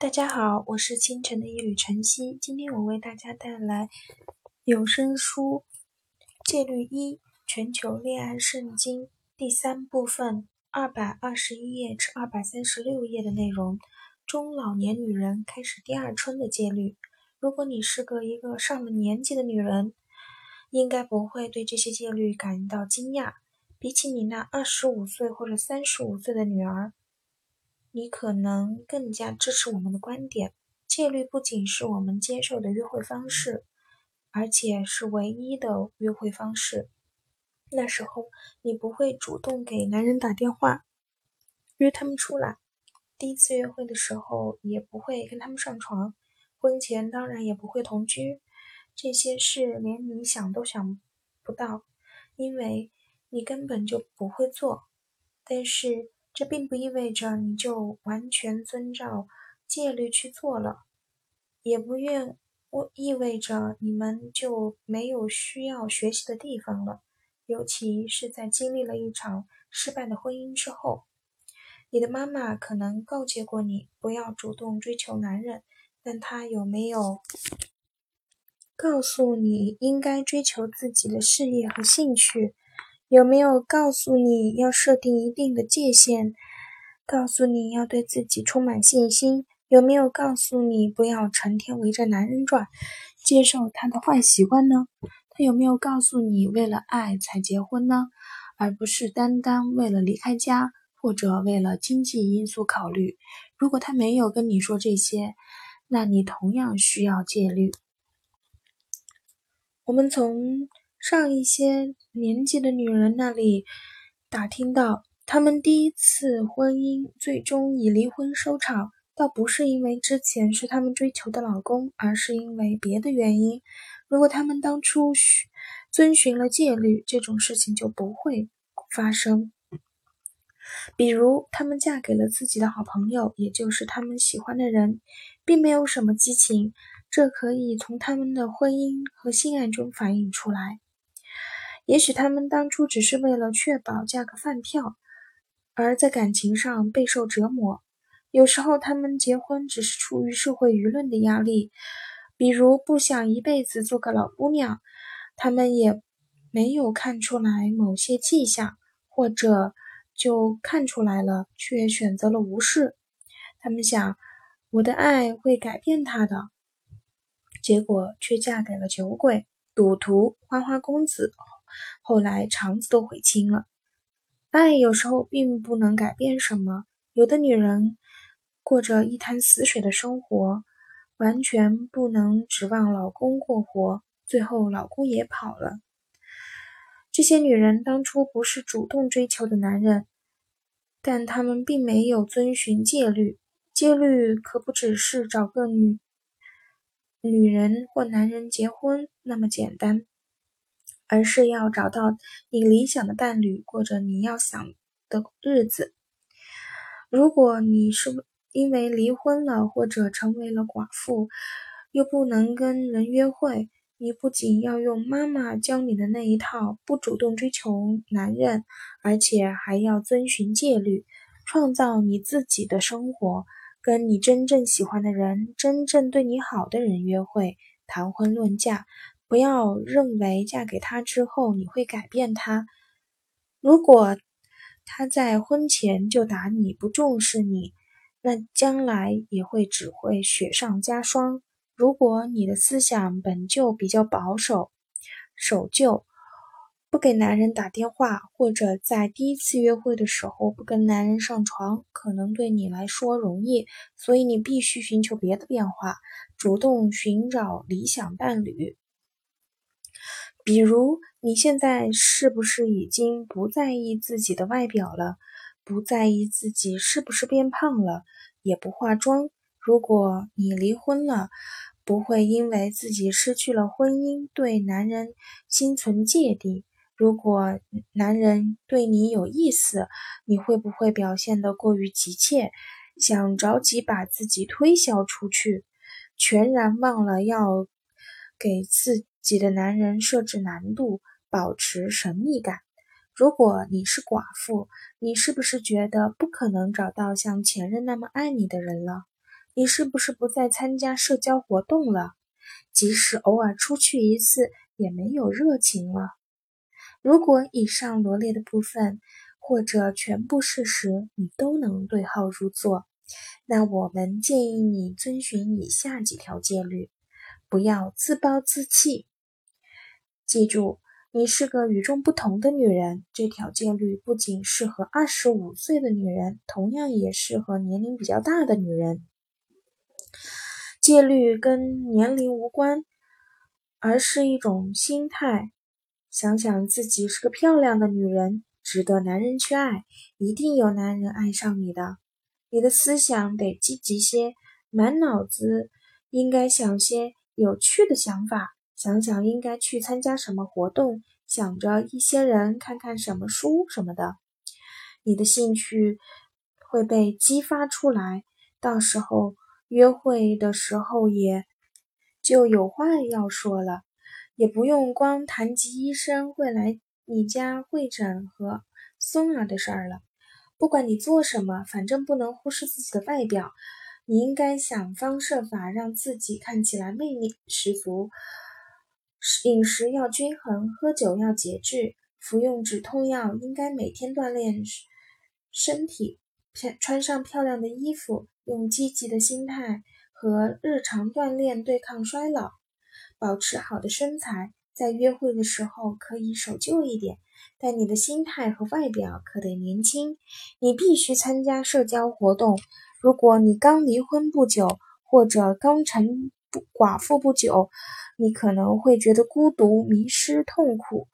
大家好，我是清晨的一缕晨曦。今天我为大家带来有声书《戒律一：全球恋爱圣经》第三部分二百二十一页至二百三十六页的内容。中老年女人开始第二春的戒律。如果你是个一个上了年纪的女人，应该不会对这些戒律感到惊讶。比起你那二十五岁或者三十五岁的女儿。你可能更加支持我们的观点。戒律不仅是我们接受的约会方式，而且是唯一的约会方式。那时候，你不会主动给男人打电话约他们出来；第一次约会的时候，也不会跟他们上床；婚前当然也不会同居。这些事连你想都想不到，因为你根本就不会做。但是，这并不意味着你就完全遵照戒律去做了，也不愿意味着你们就没有需要学习的地方了。尤其是在经历了一场失败的婚姻之后，你的妈妈可能告诫过你不要主动追求男人，但她有没有告诉你应该追求自己的事业和兴趣？有没有告诉你要设定一定的界限？告诉你要对自己充满信心？有没有告诉你不要成天围着男人转，接受他的坏习惯呢？他有没有告诉你为了爱才结婚呢，而不是单单为了离开家或者为了经济因素考虑？如果他没有跟你说这些，那你同样需要戒律。我们从。上一些年纪的女人那里打听到，她们第一次婚姻最终以离婚收场，倒不是因为之前是她们追求的老公，而是因为别的原因。如果他们当初遵循了戒律，这种事情就不会发生。比如，他们嫁给了自己的好朋友，也就是他们喜欢的人，并没有什么激情，这可以从他们的婚姻和性爱中反映出来。也许他们当初只是为了确保嫁个饭票，而在感情上备受折磨。有时候他们结婚只是出于社会舆论的压力，比如不想一辈子做个老姑娘。他们也没有看出来某些迹象，或者就看出来了，却选择了无视。他们想，我的爱会改变他的，结果却嫁给了酒鬼、赌徒、花花公子。后来肠子都悔青了。爱有时候并不能改变什么。有的女人过着一潭死水的生活，完全不能指望老公过活，最后老公也跑了。这些女人当初不是主动追求的男人，但她们并没有遵循戒律。戒律可不只是找个女女人或男人结婚那么简单。而是要找到你理想的伴侣，过着你要想的日子。如果你是因为离婚了或者成为了寡妇，又不能跟人约会，你不仅要用妈妈教你的那一套不主动追求男人，而且还要遵循戒律，创造你自己的生活，跟你真正喜欢的人、真正对你好的人约会，谈婚论嫁。不要认为嫁给他之后你会改变他。如果他在婚前就打你不重视你，那将来也会只会雪上加霜。如果你的思想本就比较保守、守旧，不给男人打电话，或者在第一次约会的时候不跟男人上床，可能对你来说容易，所以你必须寻求别的变化，主动寻找理想伴侣。比如，你现在是不是已经不在意自己的外表了？不在意自己是不是变胖了？也不化妆？如果你离婚了，不会因为自己失去了婚姻对男人心存芥蒂？如果男人对你有意思，你会不会表现得过于急切，想着急把自己推销出去，全然忘了要给自？己的男人设置难度，保持神秘感。如果你是寡妇，你是不是觉得不可能找到像前任那么爱你的人了？你是不是不再参加社交活动了？即使偶尔出去一次，也没有热情了。如果以上罗列的部分或者全部事实你都能对号入座，那我们建议你遵循以下几条戒律：不要自暴自弃。记住，你是个与众不同的女人。这条戒律不仅适合二十五岁的女人，同样也适合年龄比较大的女人。戒律跟年龄无关，而是一种心态。想想自己是个漂亮的女人，值得男人去爱，一定有男人爱上你的。你的思想得积极些，满脑子应该想些有趣的想法。想想应该去参加什么活动，想着一些人，看看什么书什么的。你的兴趣会被激发出来，到时候。约会的时候也就有话要说了，也不用光谈及医生会来你家会诊和孙儿的事儿了。不管你做什么，反正不能忽视自己的外表。你应该想方设法让自己看起来魅力十足。饮食要均衡，喝酒要节制，服用止痛药应该每天锻炼身体，穿上漂亮的衣服。用积极的心态和日常锻炼对抗衰老，保持好的身材。在约会的时候可以守旧一点，但你的心态和外表可得年轻。你必须参加社交活动。如果你刚离婚不久，或者刚成寡妇不久，你可能会觉得孤独、迷失、痛苦，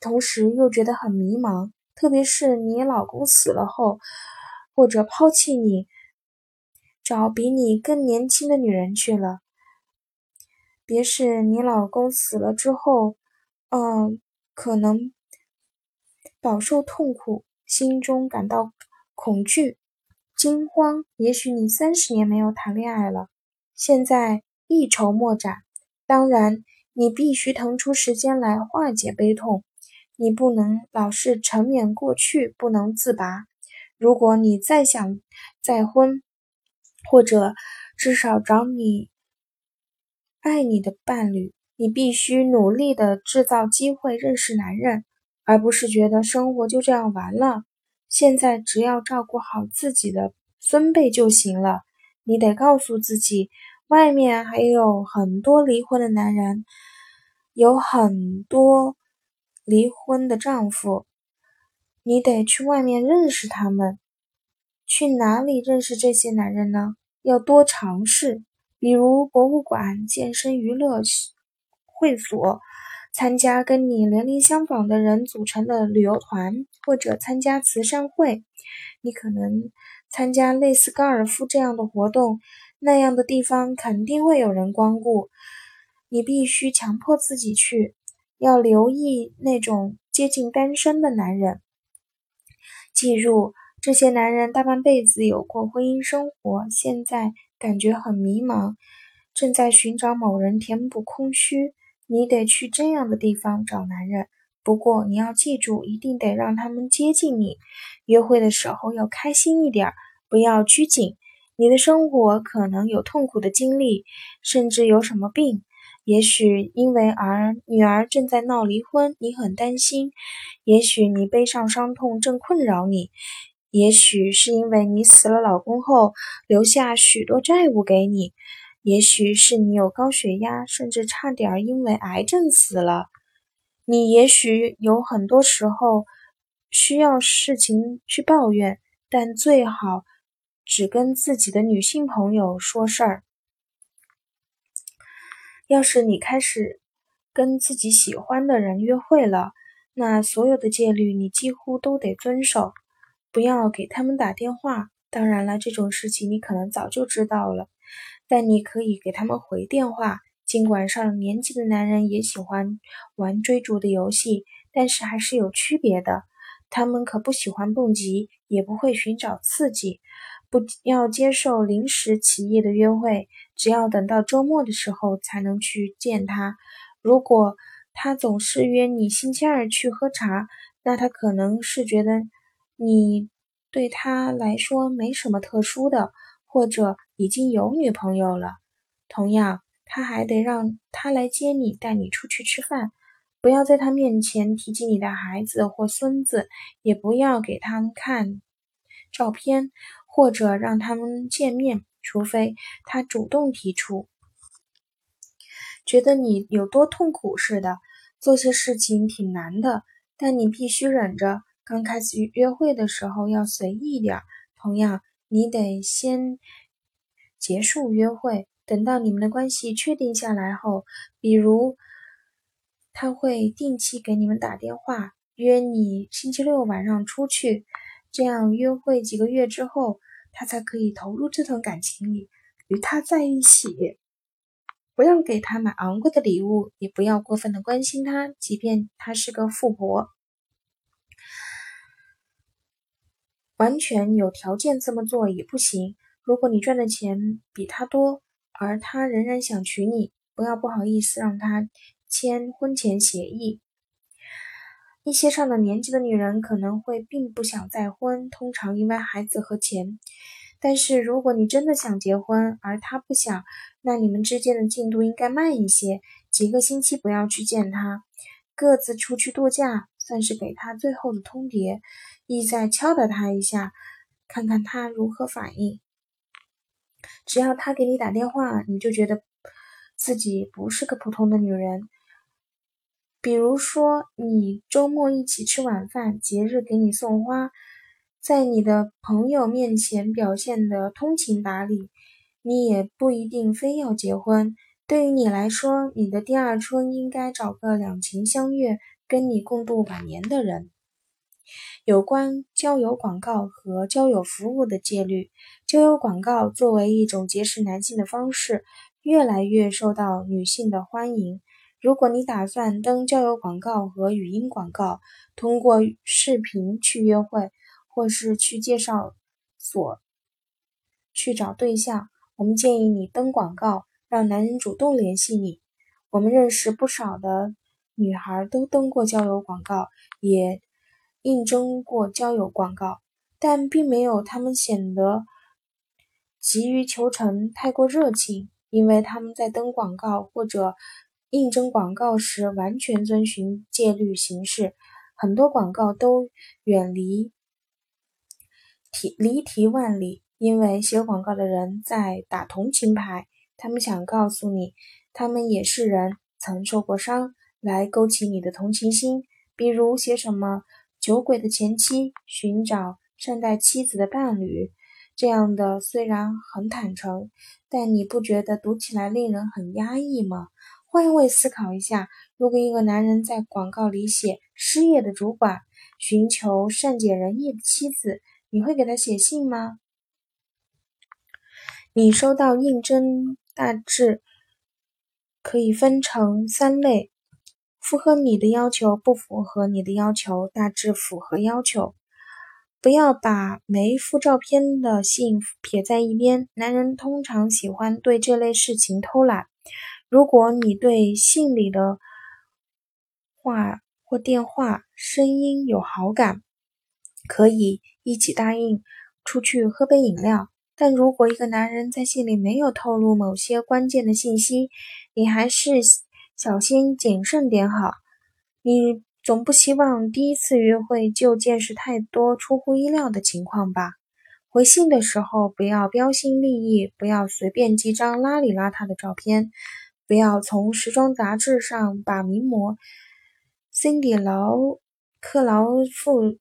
同时又觉得很迷茫。特别是你老公死了后，或者抛弃你。找比你更年轻的女人去了，别是你老公死了之后，嗯，可能饱受痛苦，心中感到恐惧、惊慌。也许你三十年没有谈恋爱了，现在一筹莫展。当然，你必须腾出时间来化解悲痛，你不能老是沉湎过去，不能自拔。如果你再想再婚，或者至少找你爱你的伴侣，你必须努力的制造机会认识男人，而不是觉得生活就这样完了。现在只要照顾好自己的孙辈就行了。你得告诉自己，外面还有很多离婚的男人，有很多离婚的丈夫，你得去外面认识他们。去哪里认识这些男人呢？要多尝试，比如博物馆、健身娱乐会所，参加跟你年龄相仿的人组成的旅游团，或者参加慈善会。你可能参加类似高尔夫这样的活动，那样的地方肯定会有人光顾。你必须强迫自己去，要留意那种接近单身的男人。记住。这些男人大半辈子有过婚姻生活，现在感觉很迷茫，正在寻找某人填补空虚。你得去这样的地方找男人，不过你要记住，一定得让他们接近你。约会的时候要开心一点，不要拘谨。你的生活可能有痛苦的经历，甚至有什么病。也许因为儿女儿正在闹离婚，你很担心；也许你背上伤痛正困扰你。也许是因为你死了老公后留下许多债务给你，也许是你有高血压，甚至差点因为癌症死了。你也许有很多时候需要事情去抱怨，但最好只跟自己的女性朋友说事儿。要是你开始跟自己喜欢的人约会了，那所有的戒律你几乎都得遵守。不要给他们打电话。当然了，这种事情你可能早就知道了，但你可以给他们回电话。尽管上了年纪的男人也喜欢玩追逐的游戏，但是还是有区别的。他们可不喜欢蹦极，也不会寻找刺激。不要接受临时起意的约会，只要等到周末的时候才能去见他。如果他总是约你星期二去喝茶，那他可能是觉得。你对他来说没什么特殊的，或者已经有女朋友了。同样，他还得让他来接你，带你出去吃饭。不要在他面前提起你的孩子或孙子，也不要给他们看照片，或者让他们见面，除非他主动提出。觉得你有多痛苦似的，做些事情挺难的，但你必须忍着。刚开始约会的时候要随意点。同样，你得先结束约会，等到你们的关系确定下来后，比如他会定期给你们打电话，约你星期六晚上出去。这样约会几个月之后，他才可以投入这段感情里，与他在一起。不要给他买昂贵的礼物，也不要过分的关心他，即便他是个富婆。完全有条件这么做也不行。如果你赚的钱比他多，而他仍然想娶你，不要不好意思让他签婚前协议。一些上了年纪的女人可能会并不想再婚，通常因为孩子和钱。但是如果你真的想结婚，而他不想，那你们之间的进度应该慢一些，几个星期不要去见他，各自出去度假，算是给他最后的通牒，意在敲打他一下，看看他如何反应。只要他给你打电话，你就觉得自己不是个普通的女人。比如说，你周末一起吃晚饭，节日给你送花。在你的朋友面前表现的通情达理，你也不一定非要结婚。对于你来说，你的第二春应该找个两情相悦、跟你共度晚年的人。有关交友广告和交友服务的戒律，交友广告作为一种结识男性的方式，越来越受到女性的欢迎。如果你打算登交友广告和语音广告，通过视频去约会。或是去介绍所去找对象，我们建议你登广告，让男人主动联系你。我们认识不少的女孩都登过交友广告，也应征过交友广告，但并没有他们显得急于求成、太过热情，因为他们在登广告或者应征广告时完全遵循戒律行事，很多广告都远离。题离题万里，因为写广告的人在打同情牌，他们想告诉你，他们也是人，曾受过伤，来勾起你的同情心。比如写什么酒鬼的前妻寻找善待妻子的伴侣这样的，虽然很坦诚，但你不觉得读起来令人很压抑吗？换位思考一下，如果一个男人在广告里写失业的主管寻求善解人意的妻子。你会给他写信吗？你收到应征大致可以分成三类：符合你的要求，不符合你的要求，大致符合要求。不要把没附照片的信撇在一边。男人通常喜欢对这类事情偷懒。如果你对信里的话或电话声音有好感，可以。一起答应出去喝杯饮料，但如果一个男人在信里没有透露某些关键的信息，你还是小心谨慎点好。你总不希望第一次约会就见识太多出乎意料的情况吧？回信的时候不要标新立异，不要随便寄张邋里邋遢的照片，不要从时装杂志上把名模 Cindy 劳克劳夫。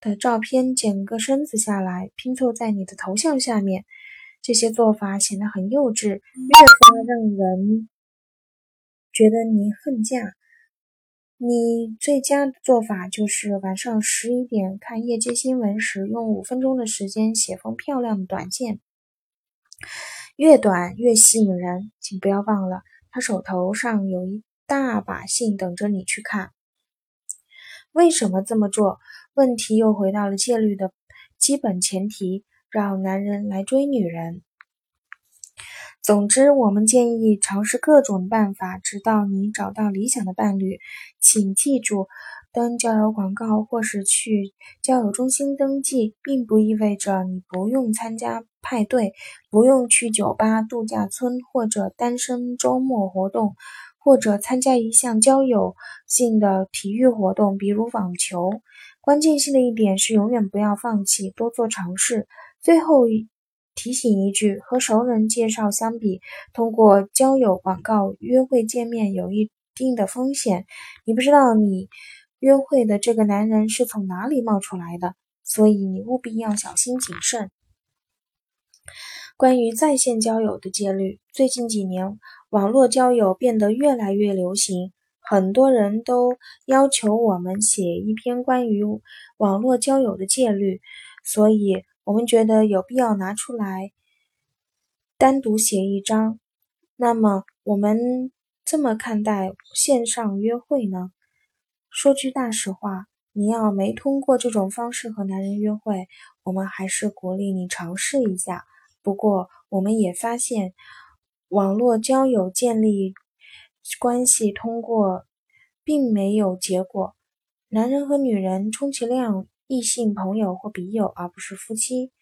的照片剪个身子下来拼凑在你的头像下面，这些做法显得很幼稚，越发让人觉得你恨嫁。你最佳的做法就是晚上十一点看夜间新闻时，用五分钟的时间写封漂亮的短信，越短越吸引人。请不要忘了，他手头上有一大把信等着你去看。为什么这么做？问题又回到了戒律的基本前提：让男人来追女人。总之，我们建议尝试各种办法，直到你找到理想的伴侣。请记住，登交友广告或是去交友中心登记，并不意味着你不用参加派对，不用去酒吧、度假村或者单身周末活动，或者参加一项交友性的体育活动，比如网球。关键性的一点是，永远不要放弃，多做尝试。最后提醒一句：和熟人介绍相比，通过交友广告约会见面有一定的风险。你不知道你约会的这个男人是从哪里冒出来的，所以你务必要小心谨慎。关于在线交友的戒律，最近几年网络交友变得越来越流行。很多人都要求我们写一篇关于网络交友的戒律，所以我们觉得有必要拿出来单独写一章。那么，我们这么看待线上约会呢？说句大实话，你要没通过这种方式和男人约会，我们还是鼓励你尝试一下。不过，我们也发现网络交友建立。关系通过并没有结果。男人和女人充其量异性朋友或笔友，而不是夫妻。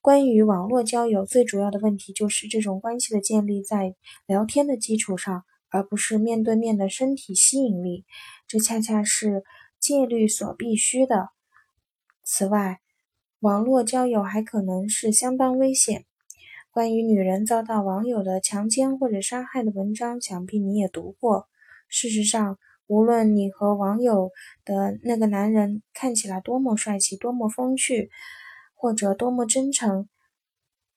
关于网络交友最主要的问题就是这种关系的建立在聊天的基础上，而不是面对面的身体吸引力。这恰恰是戒律所必须的。此外，网络交友还可能是相当危险。关于女人遭到网友的强奸或者杀害的文章，想必你也读过。事实上，无论你和网友的那个男人看起来多么帅气、多么风趣，或者多么真诚，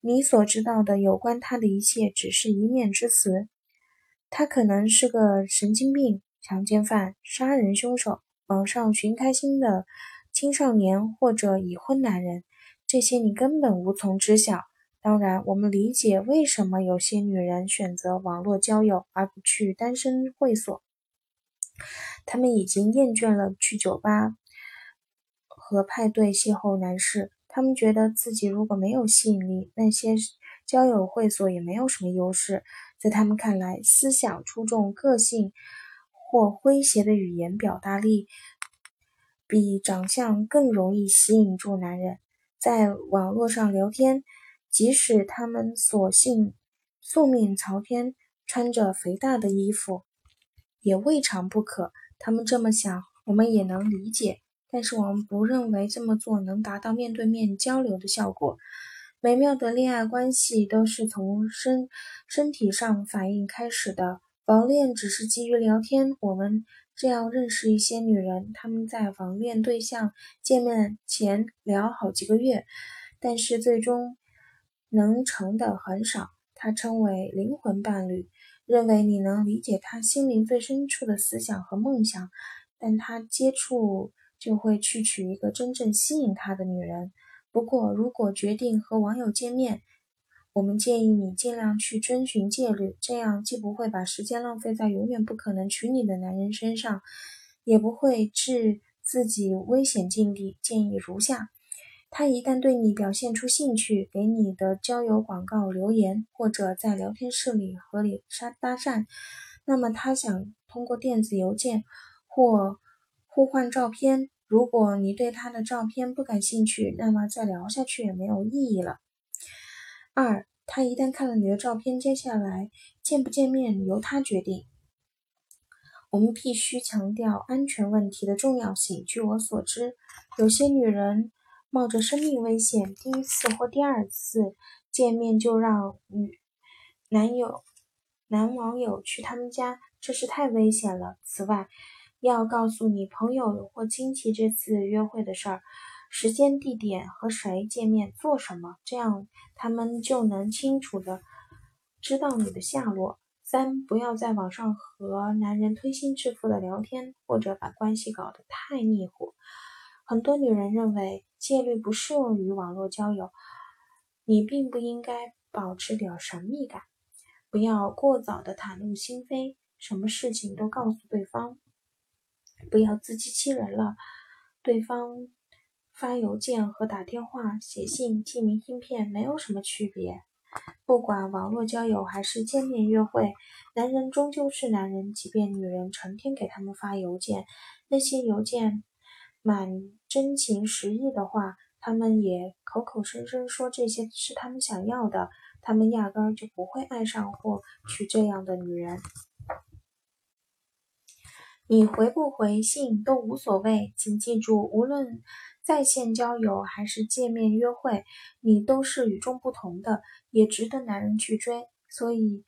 你所知道的有关他的一切只是一面之词。他可能是个神经病、强奸犯、杀人凶手、网上寻开心的青少年或者已婚男人，这些你根本无从知晓。当然，我们理解为什么有些女人选择网络交友而不去单身会所。他们已经厌倦了去酒吧和派对邂逅男士，他们觉得自己如果没有吸引力，那些交友会所也没有什么优势。在他们看来，思想出众、个性或诙谐的语言表达力比长相更容易吸引住男人。在网络上聊天。即使他们索性素面朝天，穿着肥大的衣服，也未尝不可。他们这么想，我们也能理解。但是我们不认为这么做能达到面对面交流的效果。美妙的恋爱关系都是从身身体上反应开始的。网恋只是基于聊天。我们这样认识一些女人，她们在网恋对象见面前聊好几个月，但是最终。能成的很少，他称为灵魂伴侣，认为你能理解他心灵最深处的思想和梦想，但他接触就会去娶一个真正吸引他的女人。不过，如果决定和网友见面，我们建议你尽量去遵循戒律，这样既不会把时间浪费在永远不可能娶你的男人身上，也不会置自己危险境地。建议如下。他一旦对你表现出兴趣，给你的交友广告留言，或者在聊天室里和你搭搭讪，那么他想通过电子邮件或互换照片。如果你对他的照片不感兴趣，那么再聊下去也没有意义了。二，他一旦看了你的照片，接下来见不见面由他决定。我们必须强调安全问题的重要性。据我所知，有些女人。冒着生命危险，第一次或第二次见面就让女男友、男网友去他们家，这是太危险了。此外，要告诉你朋友或亲戚这次约会的事儿，时间、地点和谁见面、做什么，这样他们就能清楚的知道你的下落。三，不要在网上和男人推心置腹的聊天，或者把关系搞得太腻乎。很多女人认为戒律不适用于网络交友，你并不应该保持点神秘感，不要过早的袒露心扉，什么事情都告诉对方，不要自欺欺人了。对方发邮件和打电话、写信、寄明信片没有什么区别。不管网络交友还是见面约会，男人终究是男人。即便女人成天给他们发邮件，那些邮件满真情实意的话，他们也口口声声说这些是他们想要的。他们压根儿就不会爱上或娶这样的女人。你回不回信都无所谓，请记住，无论在线交友还是见面约会，你都是与众不同的，也值得男人去追。所以，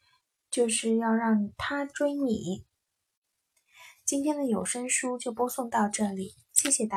就是要让他追你。今天的有声书就播送到这里，谢谢大。